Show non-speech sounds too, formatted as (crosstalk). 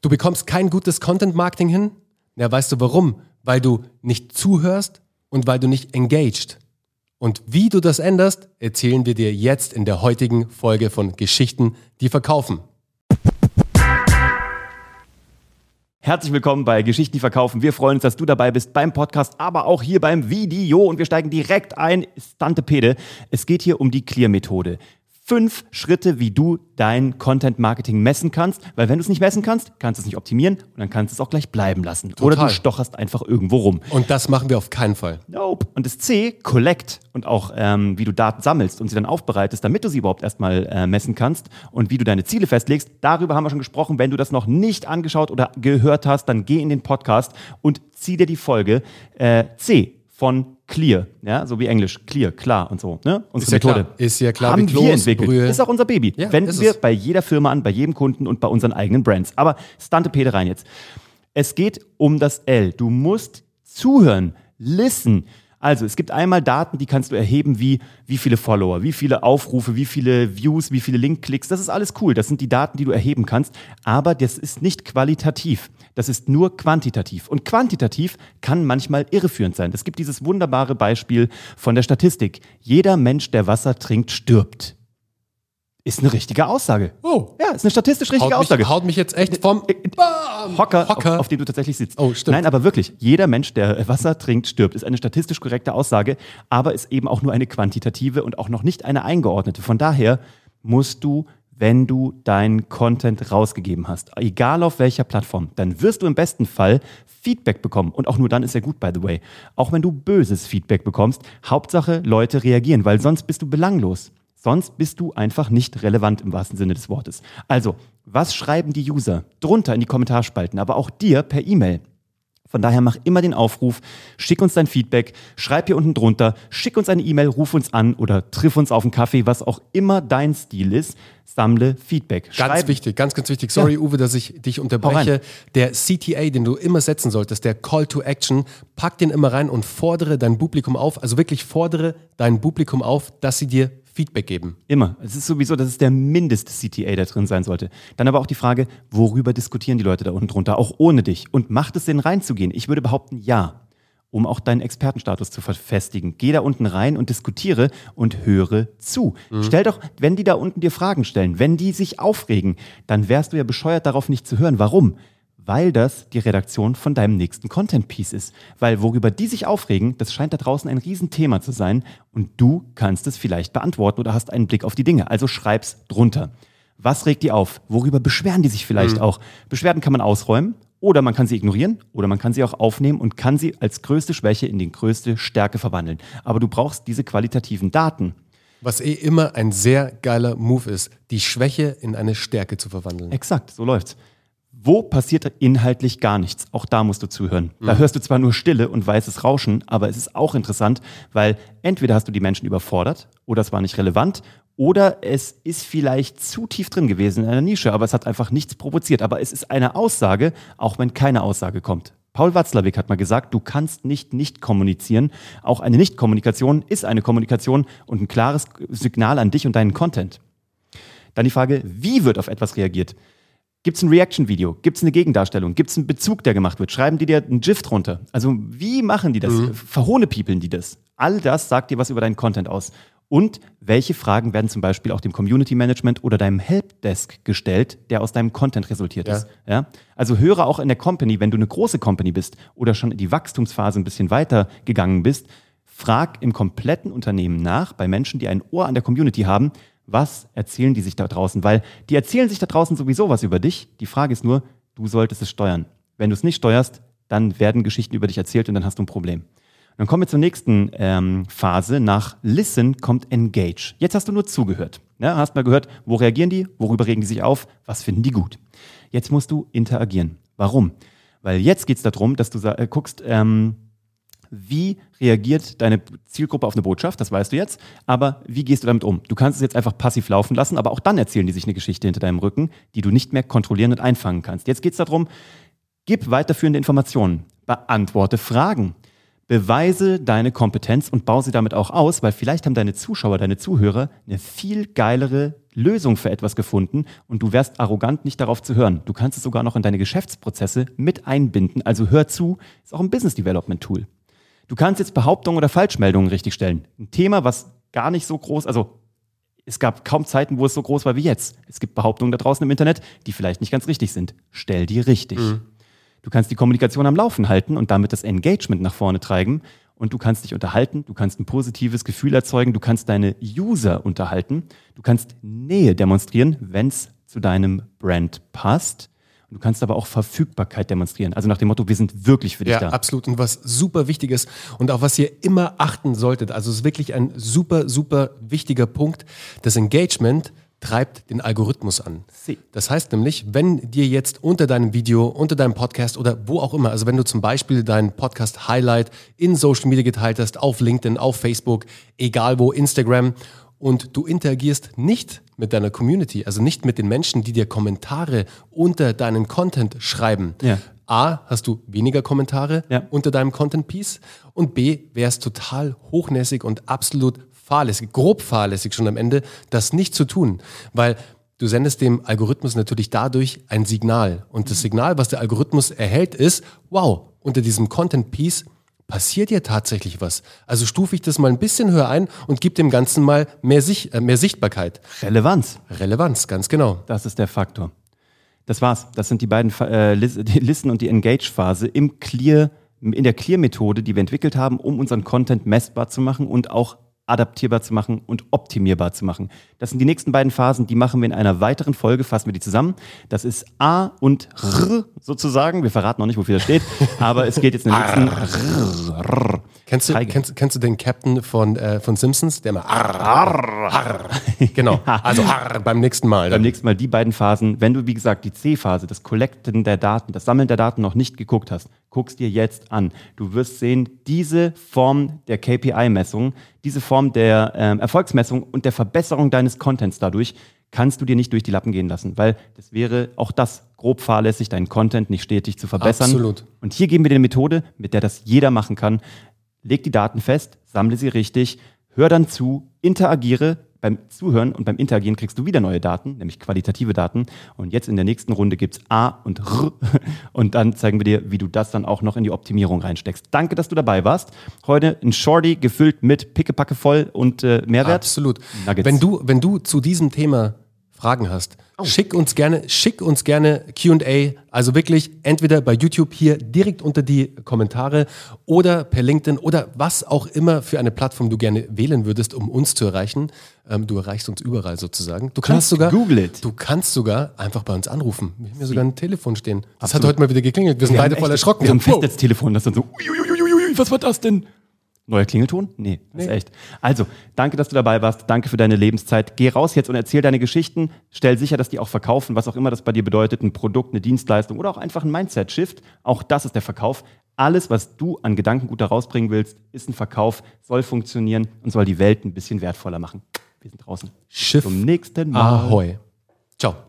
Du bekommst kein gutes Content-Marketing hin? Ja, weißt du warum? Weil du nicht zuhörst und weil du nicht engaged. Und wie du das änderst, erzählen wir dir jetzt in der heutigen Folge von Geschichten, die verkaufen. Herzlich willkommen bei Geschichten, die verkaufen. Wir freuen uns, dass du dabei bist beim Podcast, aber auch hier beim Video. Und wir steigen direkt ein. Stantepede. Es geht hier um die Clear-Methode fünf Schritte, wie du dein Content Marketing messen kannst. Weil wenn du es nicht messen kannst, kannst du es nicht optimieren und dann kannst du es auch gleich bleiben lassen. Total. Oder du stocherst einfach irgendwo rum. Und das machen wir auf keinen Fall. Nope. Und das C, Collect und auch ähm, wie du Daten sammelst und sie dann aufbereitest, damit du sie überhaupt erstmal äh, messen kannst und wie du deine Ziele festlegst. Darüber haben wir schon gesprochen. Wenn du das noch nicht angeschaut oder gehört hast, dann geh in den Podcast und zieh dir die Folge äh, C von Clear, ja, so wie Englisch, Clear, klar und so. Ne? Unsere ist ja Methode. Klar. Ist ja klar, haben wir entwickelt. Brühe. Ist auch unser Baby. Ja, Wenden wir es. bei jeder Firma an, bei jedem Kunden und bei unseren eigenen Brands. Aber Stantepede rein jetzt. Es geht um das L. Du musst zuhören, listen. Also, es gibt einmal Daten, die kannst du erheben, wie wie viele Follower, wie viele Aufrufe, wie viele Views, wie viele Linkklicks. Das ist alles cool. Das sind die Daten, die du erheben kannst. Aber das ist nicht qualitativ. Das ist nur quantitativ. Und quantitativ kann manchmal irreführend sein. Es gibt dieses wunderbare Beispiel von der Statistik. Jeder Mensch, der Wasser trinkt, stirbt. Ist eine richtige Aussage. Oh. Ja, ist eine statistisch richtige haut Aussage. Mich, haut mich jetzt echt vom Hocker, Hocker. Auf, auf, dem du tatsächlich sitzt. Oh, stimmt. Nein, aber wirklich, jeder Mensch, der Wasser trinkt, stirbt. Ist eine statistisch korrekte Aussage, aber ist eben auch nur eine quantitative und auch noch nicht eine eingeordnete. Von daher musst du wenn du deinen Content rausgegeben hast, egal auf welcher Plattform, dann wirst du im besten Fall Feedback bekommen. Und auch nur dann ist er gut, by the way. Auch wenn du böses Feedback bekommst, Hauptsache Leute reagieren, weil sonst bist du belanglos. Sonst bist du einfach nicht relevant im wahrsten Sinne des Wortes. Also, was schreiben die User? Drunter in die Kommentarspalten, aber auch dir per E-Mail. Von daher mach immer den Aufruf, schick uns dein Feedback, schreib hier unten drunter, schick uns eine E-Mail, ruf uns an oder triff uns auf einen Kaffee, was auch immer dein Stil ist, sammle Feedback. Schreib ganz wichtig, ganz, ganz wichtig. Sorry, ja. Uwe, dass ich dich unterbreche. Der CTA, den du immer setzen solltest, der Call to Action, pack den immer rein und fordere dein Publikum auf, also wirklich fordere dein Publikum auf, dass sie dir Feedback geben. Immer. Es ist sowieso, das ist der Mindest-CTA, der drin sein sollte. Dann aber auch die Frage, worüber diskutieren die Leute da unten drunter, auch ohne dich? Und macht es Sinn, reinzugehen? Ich würde behaupten, ja. Um auch deinen Expertenstatus zu verfestigen. Geh da unten rein und diskutiere und höre zu. Mhm. Stell doch, wenn die da unten dir Fragen stellen, wenn die sich aufregen, dann wärst du ja bescheuert, darauf nicht zu hören. Warum? Weil das die Redaktion von deinem nächsten Content-Piece ist. Weil worüber die sich aufregen, das scheint da draußen ein Riesenthema zu sein und du kannst es vielleicht beantworten oder hast einen Blick auf die Dinge. Also schreib's drunter. Was regt die auf? Worüber beschweren die sich vielleicht mhm. auch? Beschwerden kann man ausräumen oder man kann sie ignorieren oder man kann sie auch aufnehmen und kann sie als größte Schwäche in die größte Stärke verwandeln. Aber du brauchst diese qualitativen Daten. Was eh immer ein sehr geiler Move ist, die Schwäche in eine Stärke zu verwandeln. Exakt, so läuft's. Wo passiert inhaltlich gar nichts? Auch da musst du zuhören. Da mhm. hörst du zwar nur Stille und weißes Rauschen, aber es ist auch interessant, weil entweder hast du die Menschen überfordert oder es war nicht relevant oder es ist vielleicht zu tief drin gewesen in einer Nische, aber es hat einfach nichts provoziert. Aber es ist eine Aussage, auch wenn keine Aussage kommt. Paul Watzlawick hat mal gesagt, du kannst nicht nicht kommunizieren. Auch eine Nichtkommunikation ist eine Kommunikation und ein klares Signal an dich und deinen Content. Dann die Frage, wie wird auf etwas reagiert? Gibt es ein Reaction-Video? Gibt es eine Gegendarstellung? Gibt es einen Bezug, der gemacht wird? Schreiben die dir einen GIF drunter? Also wie machen die das? Mhm. Verhohnepiepeln die das? All das sagt dir was über deinen Content aus. Und welche Fragen werden zum Beispiel auch dem Community Management oder deinem Helpdesk gestellt, der aus deinem Content resultiert ja. ist? Ja? Also höre auch in der Company, wenn du eine große Company bist oder schon in die Wachstumsphase ein bisschen weiter gegangen bist, frag im kompletten Unternehmen nach, bei Menschen, die ein Ohr an der Community haben, was erzählen die sich da draußen? Weil die erzählen sich da draußen sowieso was über dich. Die Frage ist nur, du solltest es steuern. Wenn du es nicht steuerst, dann werden Geschichten über dich erzählt und dann hast du ein Problem. Dann kommen wir zur nächsten ähm, Phase. Nach Listen kommt Engage. Jetzt hast du nur zugehört. Ja, hast mal gehört, wo reagieren die, worüber regen die sich auf, was finden die gut. Jetzt musst du interagieren. Warum? Weil jetzt geht es darum, dass du äh, guckst, ähm, wie reagiert deine Zielgruppe auf eine Botschaft, das weißt du jetzt, aber wie gehst du damit um? Du kannst es jetzt einfach passiv laufen lassen, aber auch dann erzählen die sich eine Geschichte hinter deinem Rücken, die du nicht mehr kontrollieren und einfangen kannst. Jetzt geht es darum, gib weiterführende Informationen, beantworte Fragen, Beweise deine Kompetenz und baue sie damit auch aus, weil vielleicht haben deine Zuschauer, deine Zuhörer eine viel geilere Lösung für etwas gefunden und du wärst arrogant, nicht darauf zu hören. Du kannst es sogar noch in deine Geschäftsprozesse mit einbinden. Also hör zu, ist auch ein Business Development Tool. Du kannst jetzt Behauptungen oder Falschmeldungen richtigstellen. Ein Thema, was gar nicht so groß, also es gab kaum Zeiten, wo es so groß war wie jetzt. Es gibt Behauptungen da draußen im Internet, die vielleicht nicht ganz richtig sind. Stell die richtig. Mhm. Du kannst die Kommunikation am Laufen halten und damit das Engagement nach vorne treiben. Und du kannst dich unterhalten, du kannst ein positives Gefühl erzeugen, du kannst deine User unterhalten, du kannst Nähe demonstrieren, wenn es zu deinem Brand passt. Du kannst aber auch Verfügbarkeit demonstrieren. Also nach dem Motto, wir sind wirklich für dich ja, da. Ja, absolut. Und was super wichtig ist und auch was ihr immer achten solltet, also es ist wirklich ein super, super wichtiger Punkt, das Engagement treibt den Algorithmus an. Das heißt nämlich, wenn dir jetzt unter deinem Video, unter deinem Podcast oder wo auch immer, also wenn du zum Beispiel deinen Podcast Highlight in Social Media geteilt hast, auf LinkedIn, auf Facebook, egal wo, Instagram, und du interagierst nicht mit deiner Community, also nicht mit den Menschen, die dir Kommentare unter deinen Content schreiben. Ja. A, hast du weniger Kommentare ja. unter deinem Content-Piece und B, wäre es total hochnäsig und absolut fahrlässig, grob fahrlässig schon am Ende, das nicht zu tun, weil du sendest dem Algorithmus natürlich dadurch ein Signal und das Signal, was der Algorithmus erhält, ist, wow, unter diesem Content-Piece passiert ja tatsächlich was. Also stufe ich das mal ein bisschen höher ein und gebe dem Ganzen mal mehr, Sich äh, mehr Sichtbarkeit. Relevanz. Relevanz, ganz genau. Das ist der Faktor. Das war's. Das sind die beiden äh, (laughs) die Listen und die Engage-Phase im Clear, in der Clear-Methode, die wir entwickelt haben, um unseren Content messbar zu machen und auch adaptierbar zu machen und optimierbar zu machen. Das sind die nächsten beiden Phasen, die machen wir in einer weiteren Folge, fassen wir die zusammen. Das ist A und R sozusagen. Wir verraten noch nicht, wofür das steht, (laughs) aber es geht jetzt in den nächsten R. Kennst du, kennst, kennst du den Captain von, äh, von Simpsons, der mal arr, arr, arr. Genau, (laughs) also arr, beim nächsten Mal. Beim nächsten Mal die beiden Phasen. Wenn du, wie gesagt, die C-Phase, das Collecten der Daten, das Sammeln der Daten noch nicht geguckt hast, guckst dir jetzt an. Du wirst sehen, diese Form der KPI-Messung, diese Form der äh, Erfolgsmessung und der Verbesserung deines Contents dadurch, kannst du dir nicht durch die Lappen gehen lassen, weil das wäre auch das grob fahrlässig, deinen Content nicht stetig zu verbessern. Absolut. Und hier geben wir dir eine Methode, mit der das jeder machen kann. Leg die Daten fest, sammle sie richtig, hör dann zu, interagiere, beim Zuhören und beim Interagieren kriegst du wieder neue Daten, nämlich qualitative Daten. Und jetzt in der nächsten Runde gibt's A und R. (laughs) Und dann zeigen wir dir, wie du das dann auch noch in die Optimierung reinsteckst. Danke, dass du dabei warst. Heute ein Shorty gefüllt mit Pickepacke voll und äh, Mehrwert. Absolut. Nuggets. Wenn du, wenn du zu diesem Thema Fragen hast, oh. schick uns gerne, schick uns gerne Q&A, also wirklich entweder bei YouTube hier direkt unter die Kommentare oder per LinkedIn oder was auch immer für eine Plattform du gerne wählen würdest, um uns zu erreichen. Ähm, du erreichst uns überall sozusagen. Du kannst Just sogar, Google it. du kannst sogar einfach bei uns anrufen. Wir haben hier sogar ein Telefon stehen. Das Absolut. hat heute mal wieder geklingelt. Wir sind wir beide voll erschrocken. Wir haben Festnetztelefon, das dann so, uiuiuiui, was war das denn? Neuer Klingelton? Nee, das nee. ist echt. Also, danke, dass du dabei warst. Danke für deine Lebenszeit. Geh raus jetzt und erzähl deine Geschichten. Stell sicher, dass die auch verkaufen, was auch immer das bei dir bedeutet. Ein Produkt, eine Dienstleistung oder auch einfach ein Mindset-Shift. Auch das ist der Verkauf. Alles, was du an Gedankengut da rausbringen willst, ist ein Verkauf, soll funktionieren und soll die Welt ein bisschen wertvoller machen. Wir sind draußen. Schiff. Zum nächsten Mal. Ahoi. Ciao.